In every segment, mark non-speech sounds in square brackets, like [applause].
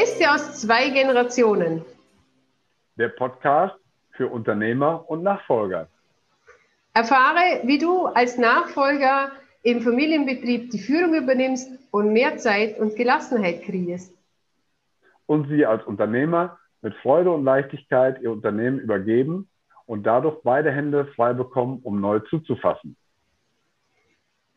Beste aus zwei Generationen. Der Podcast für Unternehmer und Nachfolger. Erfahre, wie du als Nachfolger im Familienbetrieb die Führung übernimmst und mehr Zeit und Gelassenheit kreierst. Und sie als Unternehmer mit Freude und Leichtigkeit ihr Unternehmen übergeben und dadurch beide Hände frei bekommen, um neu zuzufassen.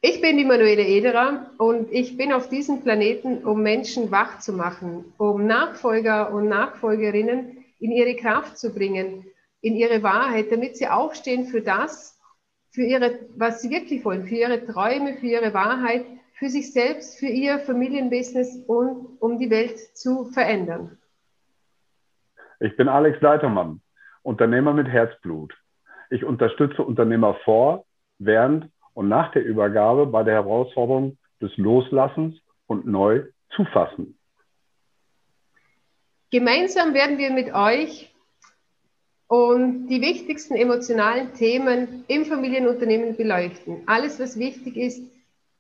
Ich bin die Manuele Ederer und ich bin auf diesem Planeten, um Menschen wach zu machen, um Nachfolger und Nachfolgerinnen in ihre Kraft zu bringen, in ihre Wahrheit, damit sie aufstehen für das, für ihre, was sie wirklich wollen, für ihre Träume, für ihre Wahrheit, für sich selbst, für ihr Familienbusiness und um die Welt zu verändern. Ich bin Alex Leitermann, Unternehmer mit Herzblut. Ich unterstütze Unternehmer vor, während und nach der Übergabe bei der Herausforderung des Loslassens und neu zufassen. Gemeinsam werden wir mit euch und die wichtigsten emotionalen Themen im Familienunternehmen beleuchten. Alles, was wichtig ist,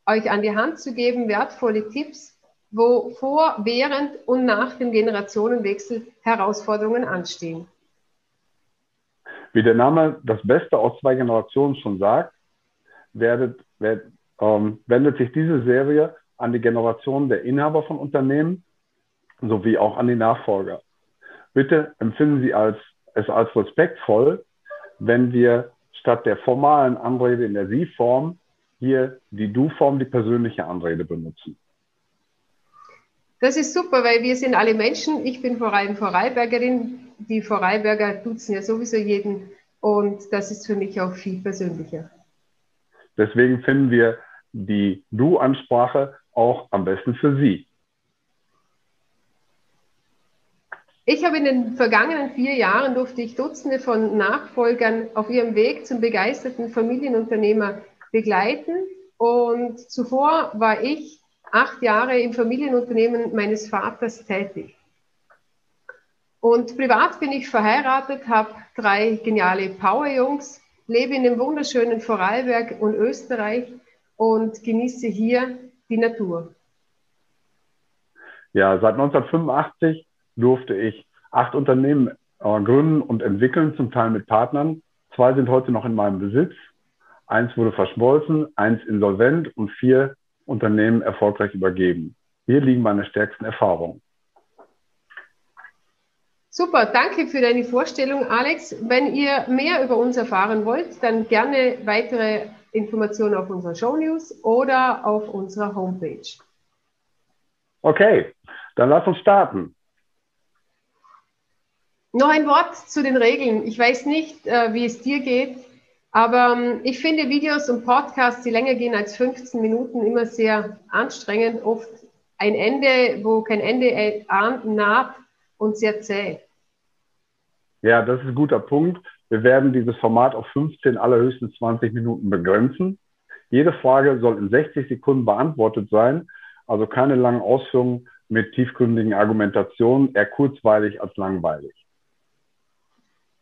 euch an die Hand zu geben, wertvolle Tipps, wo vor, während und nach dem Generationenwechsel Herausforderungen anstehen. Wie der Name das Beste aus zwei Generationen schon sagt, werdet, werd, ähm, wendet sich diese Serie an die Generation der Inhaber von Unternehmen sowie auch an die Nachfolger. Bitte empfinden Sie als, es als respektvoll, wenn wir statt der formalen Anrede in der Sie-Form hier die Du-Form, die persönliche Anrede benutzen. Das ist super, weil wir sind alle Menschen. Ich bin vor allem Vorarlbergerin. Die Vorarlberger duzen ja sowieso jeden. Und das ist für mich auch viel persönlicher. Deswegen finden wir die Du-Ansprache auch am besten für Sie. Ich habe in den vergangenen vier Jahren durfte ich Dutzende von Nachfolgern auf ihrem Weg zum begeisterten Familienunternehmer begleiten. Und zuvor war ich acht Jahre im Familienunternehmen meines Vaters tätig. Und privat bin ich verheiratet, habe drei geniale Powerjungs lebe in dem wunderschönen Vorarlberg und Österreich und genieße hier die Natur. Ja, seit 1985 durfte ich acht Unternehmen äh, gründen und entwickeln, zum Teil mit Partnern. Zwei sind heute noch in meinem Besitz. Eins wurde verschmolzen, eins insolvent und vier Unternehmen erfolgreich übergeben. Hier liegen meine stärksten Erfahrungen. Super, danke für deine Vorstellung, Alex. Wenn ihr mehr über uns erfahren wollt, dann gerne weitere Informationen auf unserer Show News oder auf unserer Homepage. Okay, dann lass uns starten. Noch ein Wort zu den Regeln. Ich weiß nicht, äh, wie es dir geht, aber ähm, ich finde Videos und Podcasts, die länger gehen als 15 Minuten, immer sehr anstrengend. Oft ein Ende, wo kein Ende äh, naht und sehr zäh. Ja, das ist ein guter Punkt. Wir werden dieses Format auf 15, allerhöchstens 20 Minuten begrenzen. Jede Frage soll in 60 Sekunden beantwortet sein, also keine langen Ausführungen mit tiefgründigen Argumentationen, eher kurzweilig als langweilig.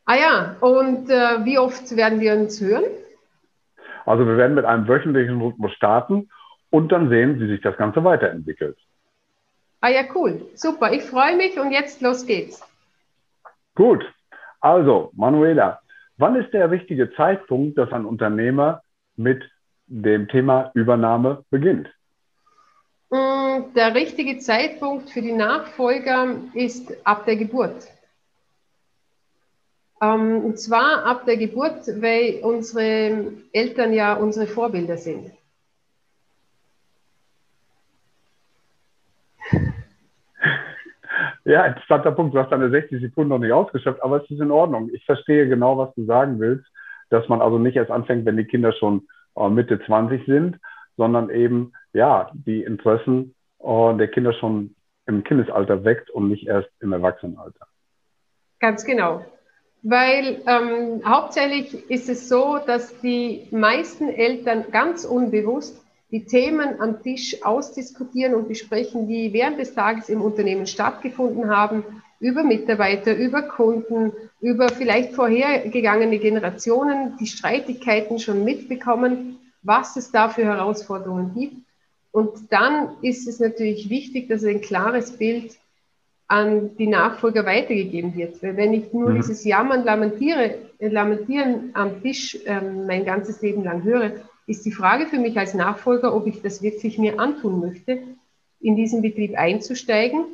Ah ja, und äh, wie oft werden wir uns hören? Also wir werden mit einem wöchentlichen Rhythmus starten und dann sehen, wie sich das Ganze weiterentwickelt. Ah ja, cool. Super. Ich freue mich und jetzt los geht's. Gut. Also, Manuela, wann ist der richtige Zeitpunkt, dass ein Unternehmer mit dem Thema Übernahme beginnt? Mm, der richtige Zeitpunkt für die Nachfolger ist ab der Geburt. Ähm, und zwar ab der Geburt, weil unsere Eltern ja unsere Vorbilder sind. Ja, interessanter Punkt. Du hast deine 60 Sekunden noch nicht ausgeschöpft, aber es ist in Ordnung. Ich verstehe genau, was du sagen willst, dass man also nicht erst anfängt, wenn die Kinder schon äh, Mitte 20 sind, sondern eben, ja, die Interessen äh, der Kinder schon im Kindesalter weckt und nicht erst im Erwachsenenalter. Ganz genau. Weil ähm, hauptsächlich ist es so, dass die meisten Eltern ganz unbewusst die Themen am Tisch ausdiskutieren und besprechen, die während des Tages im Unternehmen stattgefunden haben, über Mitarbeiter, über Kunden, über vielleicht vorhergegangene Generationen, die Streitigkeiten schon mitbekommen, was es da für Herausforderungen gibt. Und dann ist es natürlich wichtig, dass ein klares Bild an die Nachfolger weitergegeben wird. Weil wenn ich nur mhm. dieses Jammern, Lamentiere, Lamentieren am Tisch ähm, mein ganzes Leben lang höre, ist die Frage für mich als Nachfolger, ob ich das wirklich mir antun möchte, in diesen Betrieb einzusteigen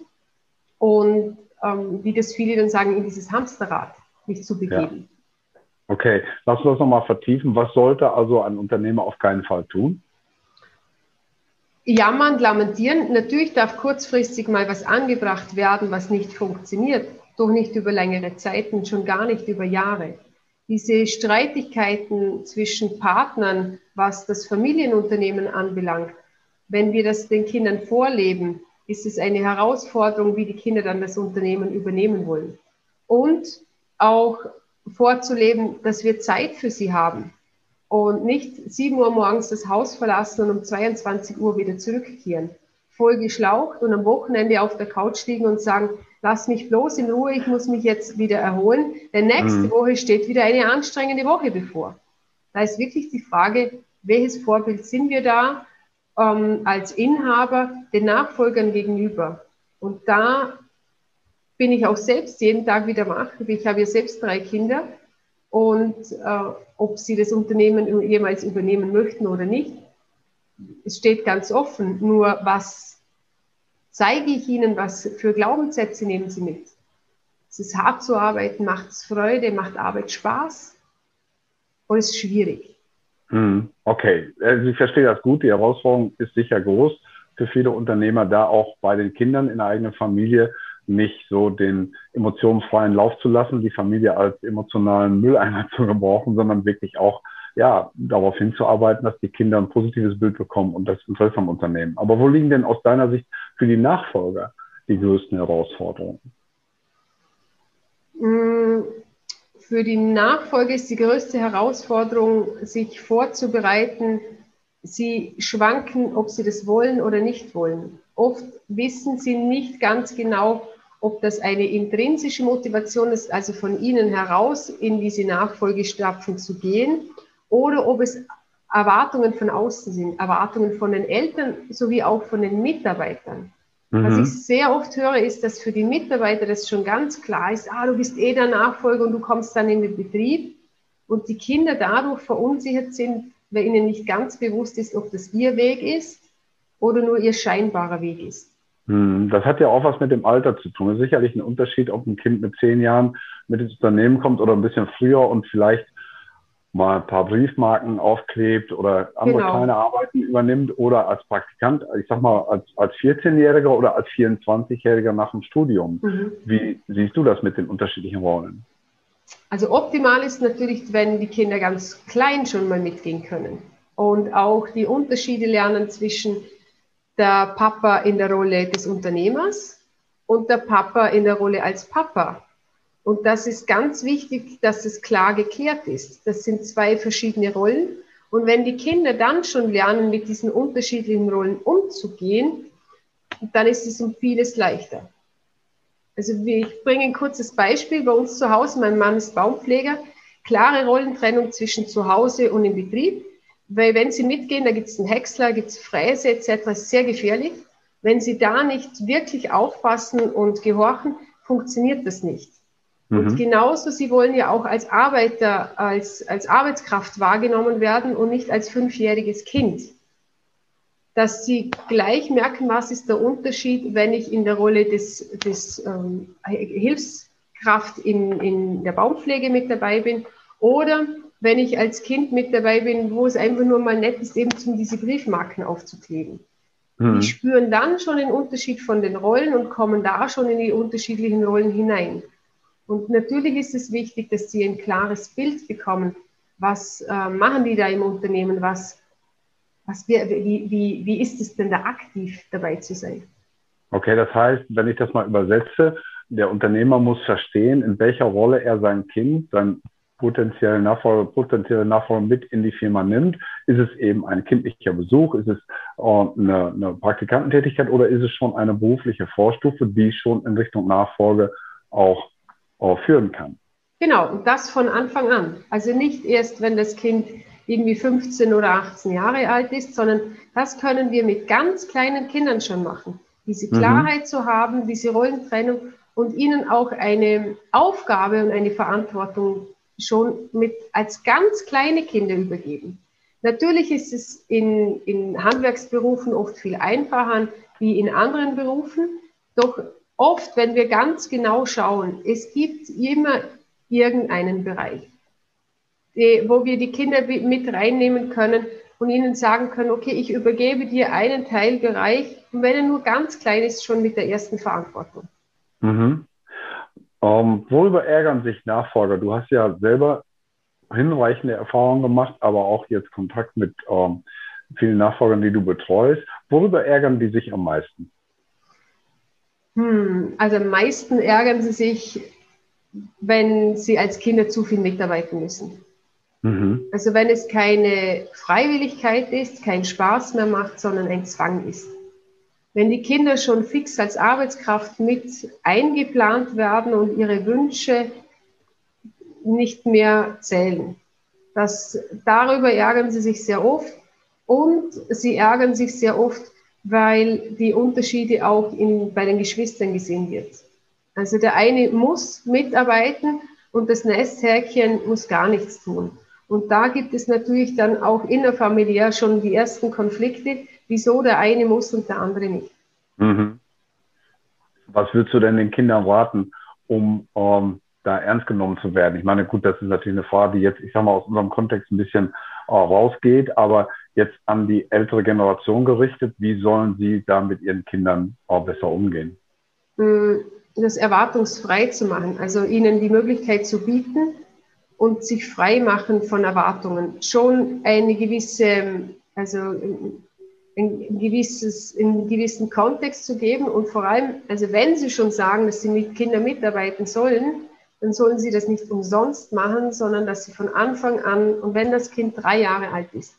und ähm, wie das viele dann sagen, in dieses Hamsterrad mich zu begeben. Ja. Okay, lass uns das nochmal vertiefen. Was sollte also ein Unternehmer auf keinen Fall tun? Jammern, lamentieren. Natürlich darf kurzfristig mal was angebracht werden, was nicht funktioniert, doch nicht über längere Zeiten, schon gar nicht über Jahre. Diese Streitigkeiten zwischen Partnern, was das Familienunternehmen anbelangt, wenn wir das den Kindern vorleben, ist es eine Herausforderung, wie die Kinder dann das Unternehmen übernehmen wollen. Und auch vorzuleben, dass wir Zeit für sie haben und nicht 7 Uhr morgens das Haus verlassen und um 22 Uhr wieder zurückkehren. Voll geschlaucht und am Wochenende auf der Couch liegen und sagen, lass mich bloß in Ruhe, ich muss mich jetzt wieder erholen, denn nächste mhm. Woche steht wieder eine anstrengende Woche bevor. Da ist wirklich die Frage, welches Vorbild sind wir da ähm, als Inhaber den Nachfolgern gegenüber? Und da bin ich auch selbst jeden Tag wieder wach. Ich habe ja selbst drei Kinder und äh, ob sie das Unternehmen jemals übernehmen möchten oder nicht, es steht ganz offen. Nur was zeige ich ihnen, was für Glaubenssätze nehmen sie mit? Es ist hart zu arbeiten, macht es Freude, macht Arbeit Spaß oder ist schwierig? Hm, okay, also ich verstehe das gut. Die Herausforderung ist sicher groß für viele Unternehmer, da auch bei den Kindern in der eigenen Familie nicht so den emotionsfreien Lauf zu lassen, die Familie als emotionalen Mülleimer [laughs] zu gebrauchen, sondern wirklich auch ja, darauf hinzuarbeiten, dass die Kinder ein positives Bild bekommen und das Interesse am Unternehmen. Aber wo liegen denn aus deiner Sicht für die Nachfolger die größten Herausforderungen? Mm, für die Nachfolge ist die größte Herausforderung, sich vorzubereiten. Sie schwanken, ob sie das wollen oder nicht wollen. Oft wissen sie nicht ganz genau, ob das eine intrinsische Motivation ist, also von ihnen heraus in diese Nachfolgestapfen zu gehen, oder ob es Erwartungen von außen sind, Erwartungen von den Eltern sowie auch von den Mitarbeitern. Mhm. Was ich sehr oft höre, ist, dass für die Mitarbeiter das schon ganz klar ist, ah, du bist eh der Nachfolger und du kommst dann in den Betrieb und die Kinder dadurch verunsichert sind, weil ihnen nicht ganz bewusst ist, ob das ihr Weg ist oder nur ihr scheinbarer Weg ist. Hm, das hat ja auch was mit dem Alter zu tun. Sicherlich ein Unterschied, ob ein Kind mit zehn Jahren mit ins Unternehmen kommt oder ein bisschen früher und vielleicht mal ein paar Briefmarken aufklebt oder andere genau. kleine Arbeiten übernimmt oder als Praktikant, ich sag mal, als, als 14-Jähriger oder als 24-Jähriger nach dem Studium. Mhm. Wie siehst du das mit den unterschiedlichen Rollen? Also optimal ist natürlich, wenn die Kinder ganz klein schon mal mitgehen können und auch die Unterschiede lernen zwischen der Papa in der Rolle des Unternehmers und der Papa in der Rolle als Papa. Und das ist ganz wichtig, dass es klar geklärt ist. Das sind zwei verschiedene Rollen. Und wenn die Kinder dann schon lernen, mit diesen unterschiedlichen Rollen umzugehen, dann ist es um vieles leichter. Also ich bringe ein kurzes Beispiel. Bei uns zu Hause, mein Mann ist Baumpfleger, klare Rollentrennung zwischen zu Hause und im Betrieb. Weil wenn Sie mitgehen, da gibt es einen Häcksler, gibt es Fräse etc., ist sehr gefährlich. Wenn Sie da nicht wirklich aufpassen und gehorchen, funktioniert das nicht. Mhm. Und genauso, Sie wollen ja auch als Arbeiter, als, als Arbeitskraft wahrgenommen werden und nicht als fünfjähriges Kind. Dass Sie gleich merken, was ist der Unterschied, wenn ich in der Rolle des, des ähm, Hilfskraft in, in der Baumpflege mit dabei bin oder wenn ich als Kind mit dabei bin, wo es einfach nur mal nett ist, eben zum diese Briefmarken aufzukleben. Mhm. Die spüren dann schon den Unterschied von den Rollen und kommen da schon in die unterschiedlichen Rollen hinein. Und natürlich ist es wichtig, dass sie ein klares Bild bekommen. Was äh, machen die da im Unternehmen? Was, was wie, wie, wie ist es denn da aktiv dabei zu sein? Okay, das heißt, wenn ich das mal übersetze, der Unternehmer muss verstehen, in welcher Rolle er sein Kind, sein potenzielle Nachfolger, potenzielle Nachfolger mit in die Firma nimmt. Ist es eben ein kindlicher Besuch? Ist es äh, eine, eine Praktikantentätigkeit oder ist es schon eine berufliche Vorstufe, die schon in Richtung Nachfolge auch führen kann? Genau, und das von Anfang an. Also nicht erst, wenn das Kind irgendwie 15 oder 18 Jahre alt ist, sondern das können wir mit ganz kleinen Kindern schon machen. diese mhm. Klarheit mhm. zu haben, diese Rollentrennung und ihnen auch eine Aufgabe und eine Verantwortung schon mit als ganz kleine Kinder übergeben. Natürlich ist es in, in Handwerksberufen oft viel einfacher wie in anderen Berufen, doch oft, wenn wir ganz genau schauen, es gibt immer irgendeinen Bereich, wo wir die Kinder mit reinnehmen können und ihnen sagen können, okay, ich übergebe dir einen Teilbereich, und wenn er nur ganz klein ist, schon mit der ersten Verantwortung. Mhm. Ähm, worüber ärgern sich Nachfolger? Du hast ja selber hinreichende Erfahrungen gemacht, aber auch jetzt Kontakt mit ähm, vielen Nachfolgern, die du betreust. Worüber ärgern die sich am meisten? Hm, also am meisten ärgern sie sich, wenn sie als Kinder zu viel mitarbeiten müssen. Mhm. Also wenn es keine Freiwilligkeit ist, kein Spaß mehr macht, sondern ein Zwang ist. Wenn die Kinder schon fix als Arbeitskraft mit eingeplant werden und ihre Wünsche nicht mehr zählen. Das, darüber ärgern sie sich sehr oft und sie ärgern sich sehr oft, weil die Unterschiede auch in, bei den Geschwistern gesehen wird. Also der eine muss mitarbeiten und das Nesthäkchen muss gar nichts tun. Und da gibt es natürlich dann auch innerfamiliär schon die ersten Konflikte, wieso der eine muss und der andere nicht. Mhm. Was würdest du denn den Kindern raten, um ähm, da ernst genommen zu werden? Ich meine, gut, das ist natürlich eine Frage, die jetzt, ich sag mal, aus unserem Kontext ein bisschen rausgeht, aber jetzt an die ältere Generation gerichtet, wie sollen sie da mit ihren Kindern auch besser umgehen? Mm, das erwartungsfrei zu machen, also ihnen die Möglichkeit zu bieten und sich frei machen von Erwartungen. Schon eine gewisse, also ein gewisses, einen gewissen Kontext zu geben und vor allem, also wenn Sie schon sagen, dass Sie mit Kindern mitarbeiten sollen, dann sollen Sie das nicht umsonst machen, sondern dass Sie von Anfang an, und wenn das Kind drei Jahre alt ist,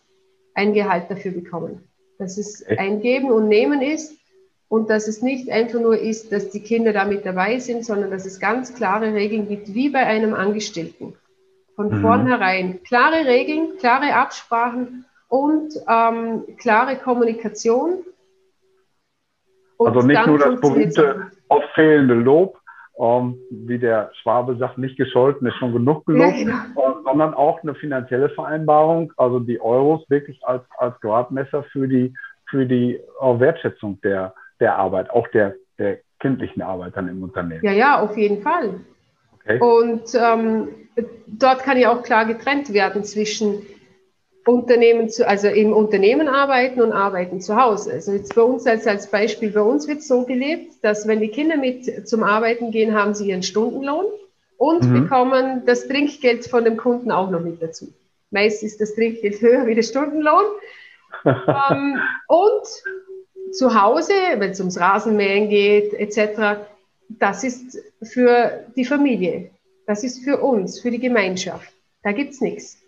ein Gehalt dafür bekommen. Dass es ein Geben und Nehmen ist und dass es nicht einfach nur ist, dass die Kinder da mit dabei sind, sondern dass es ganz klare Regeln gibt, wie bei einem Angestellten. Von mhm. vornherein klare Regeln, klare Absprachen und ähm, klare Kommunikation. Und also nicht nur das berühmte oft fehlende Lob, ähm, wie der Schwabe sagt, nicht gescholten ist schon genug gelobt, ja, genau. sondern auch eine finanzielle Vereinbarung, also die Euros wirklich als, als Gradmesser für die, für die äh, Wertschätzung der, der Arbeit, auch der, der kindlichen Arbeit dann im Unternehmen. Ja, ja, auf jeden Fall. Okay. Und ähm, dort kann ja auch klar getrennt werden zwischen Unternehmen zu, also im Unternehmen arbeiten und arbeiten zu Hause. Also jetzt bei uns als, als Beispiel, bei uns wird so gelebt, dass wenn die Kinder mit zum Arbeiten gehen, haben sie ihren Stundenlohn und mhm. bekommen das Trinkgeld von dem Kunden auch noch mit dazu. Meist ist das Trinkgeld [laughs] höher wie der Stundenlohn. [laughs] ähm, und zu Hause, wenn es ums Rasenmähen geht, etc., das ist für die Familie. Das ist für uns, für die Gemeinschaft. Da gibt es nichts.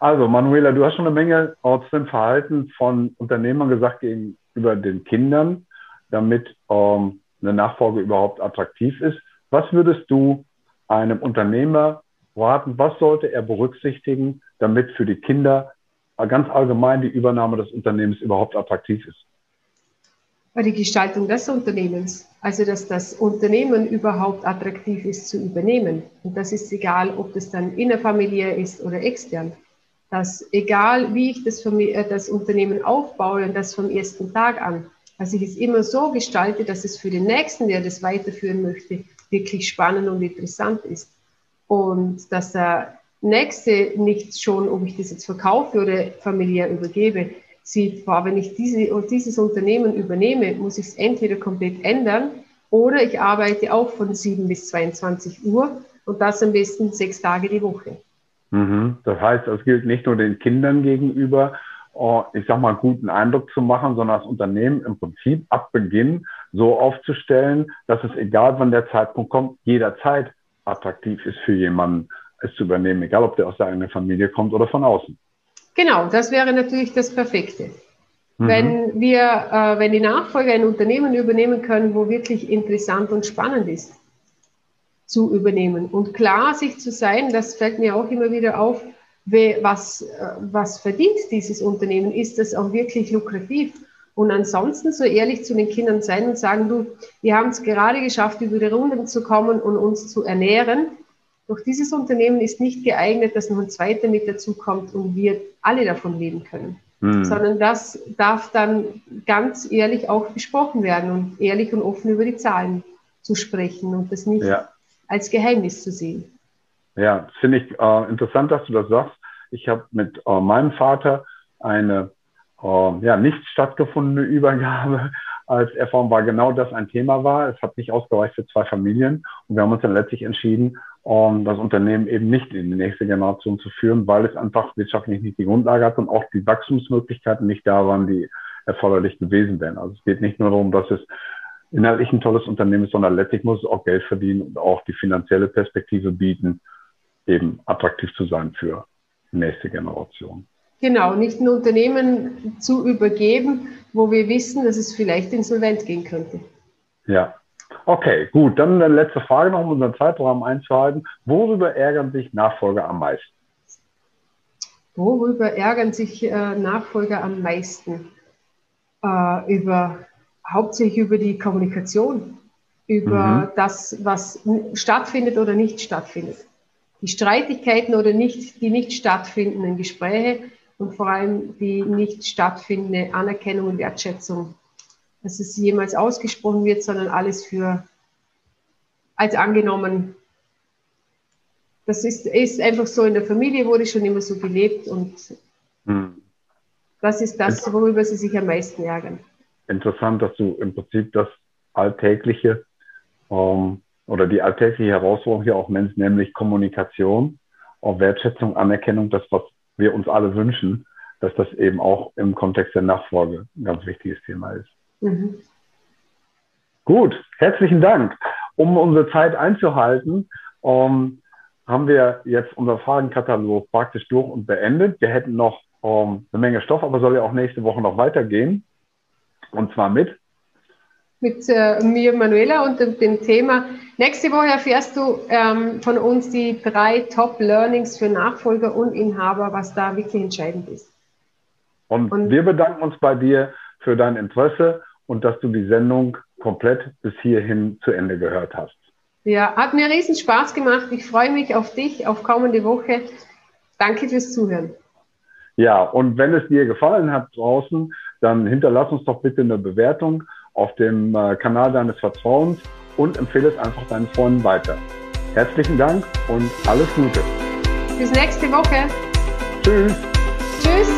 Also, Manuela, du hast schon eine Menge aus dem Verhalten von Unternehmern gesagt gegenüber den Kindern, damit ähm, eine Nachfolge überhaupt attraktiv ist. Was würdest du einem Unternehmer raten? Was sollte er berücksichtigen, damit für die Kinder ganz allgemein die Übernahme des Unternehmens überhaupt attraktiv ist? Bei der Gestaltung des Unternehmens, also dass das Unternehmen überhaupt attraktiv ist zu übernehmen. Und das ist egal, ob das dann innerfamiliär ist oder extern dass egal wie ich das, äh, das Unternehmen aufbaue und das vom ersten Tag an, dass ich es immer so gestalte, dass es für den Nächsten, der das weiterführen möchte, wirklich spannend und interessant ist. Und dass der Nächste nicht schon, ob ich das jetzt verkaufe oder familiär übergebe, sieht, boah, wenn ich diese, dieses Unternehmen übernehme, muss ich es entweder komplett ändern oder ich arbeite auch von 7 bis 22 Uhr und das am besten sechs Tage die Woche. Mhm. Das heißt, es gilt nicht nur den Kindern gegenüber, oh, ich sag mal, guten Eindruck zu machen, sondern das Unternehmen im Prinzip ab Beginn so aufzustellen, dass es egal wann der Zeitpunkt kommt, jederzeit attraktiv ist für jemanden, es zu übernehmen, egal ob der aus der eigenen Familie kommt oder von außen. Genau, das wäre natürlich das Perfekte. Mhm. Wenn wir, äh, wenn die Nachfolger ein Unternehmen übernehmen können, wo wirklich interessant und spannend ist zu übernehmen. Und klar sich zu sein, das fällt mir auch immer wieder auf, was, äh, was verdient dieses Unternehmen? Ist das auch wirklich lukrativ? Und ansonsten so ehrlich zu den Kindern sein und sagen, du, wir haben es gerade geschafft, über die Runden zu kommen und uns zu ernähren. Doch dieses Unternehmen ist nicht geeignet, dass noch ein zweiter mit dazukommt und wir alle davon leben können. Mhm. Sondern das darf dann ganz ehrlich auch besprochen werden und ehrlich und offen über die Zahlen zu sprechen und das nicht ja. Als Geheimnis zu sehen. Ja, finde ich äh, interessant, dass du das sagst. Ich habe mit äh, meinem Vater eine äh, ja, nicht stattgefundene [laughs] Übergabe als erfahren, weil genau das ein Thema war. Es hat nicht ausgereicht für zwei Familien und wir haben uns dann letztlich entschieden, um das Unternehmen eben nicht in die nächste Generation zu führen, weil es einfach wirtschaftlich nicht die Grundlage hat und auch die Wachstumsmöglichkeiten nicht da waren, die erforderlich gewesen wären. Also es geht nicht nur darum, dass es inhaltlich ein tolles Unternehmen ist, sondern letztlich muss es auch Geld verdienen und auch die finanzielle Perspektive bieten, eben attraktiv zu sein für die nächste Generation. Genau, nicht ein Unternehmen zu übergeben, wo wir wissen, dass es vielleicht insolvent gehen könnte. Ja, okay, gut. Dann eine letzte Frage noch, um unseren Zeitraum einzuhalten. Worüber ärgern sich Nachfolger am meisten? Worüber ärgern sich äh, Nachfolger am meisten? Äh, über, hauptsächlich über die Kommunikation, über mhm. das, was stattfindet oder nicht stattfindet. Die Streitigkeiten oder nicht, die nicht stattfindenden Gespräche und vor allem die nicht stattfindende Anerkennung und Wertschätzung, dass es jemals ausgesprochen wird, sondern alles für als angenommen. Das ist, ist einfach so in der Familie, wurde schon immer so gelebt und hm. das ist das, worüber sie sich am meisten ärgern. Interessant, dass du im Prinzip das alltägliche ähm, oder die alltägliche Herausforderung hier auch nennst, nämlich Kommunikation, auch Wertschätzung, Anerkennung, das, was wir uns alle wünschen, dass das eben auch im Kontext der Nachfolge ein ganz wichtiges Thema ist. Mhm. Gut, herzlichen Dank. Um unsere Zeit einzuhalten, ähm, haben wir jetzt unser Fragenkatalog praktisch durch und beendet. Wir hätten noch ähm, eine Menge Stoff, aber soll ja auch nächste Woche noch weitergehen. Und zwar mit? Mit äh, mir, Manuela, und dem Thema Nächste Woche erfährst du ähm, von uns die drei Top-Learnings für Nachfolger und Inhaber, was da wirklich entscheidend ist. Und, und wir bedanken uns bei dir für dein Interesse und dass du die Sendung komplett bis hierhin zu Ende gehört hast. Ja, hat mir riesen Spaß gemacht. Ich freue mich auf dich, auf kommende Woche. Danke fürs Zuhören. Ja, und wenn es dir gefallen hat draußen, dann hinterlass uns doch bitte eine Bewertung auf dem äh, Kanal deines Vertrauens und empfehle es einfach deinen Freunden weiter. Herzlichen Dank und alles Gute. Bis nächste Woche. Tschüss. Tschüss.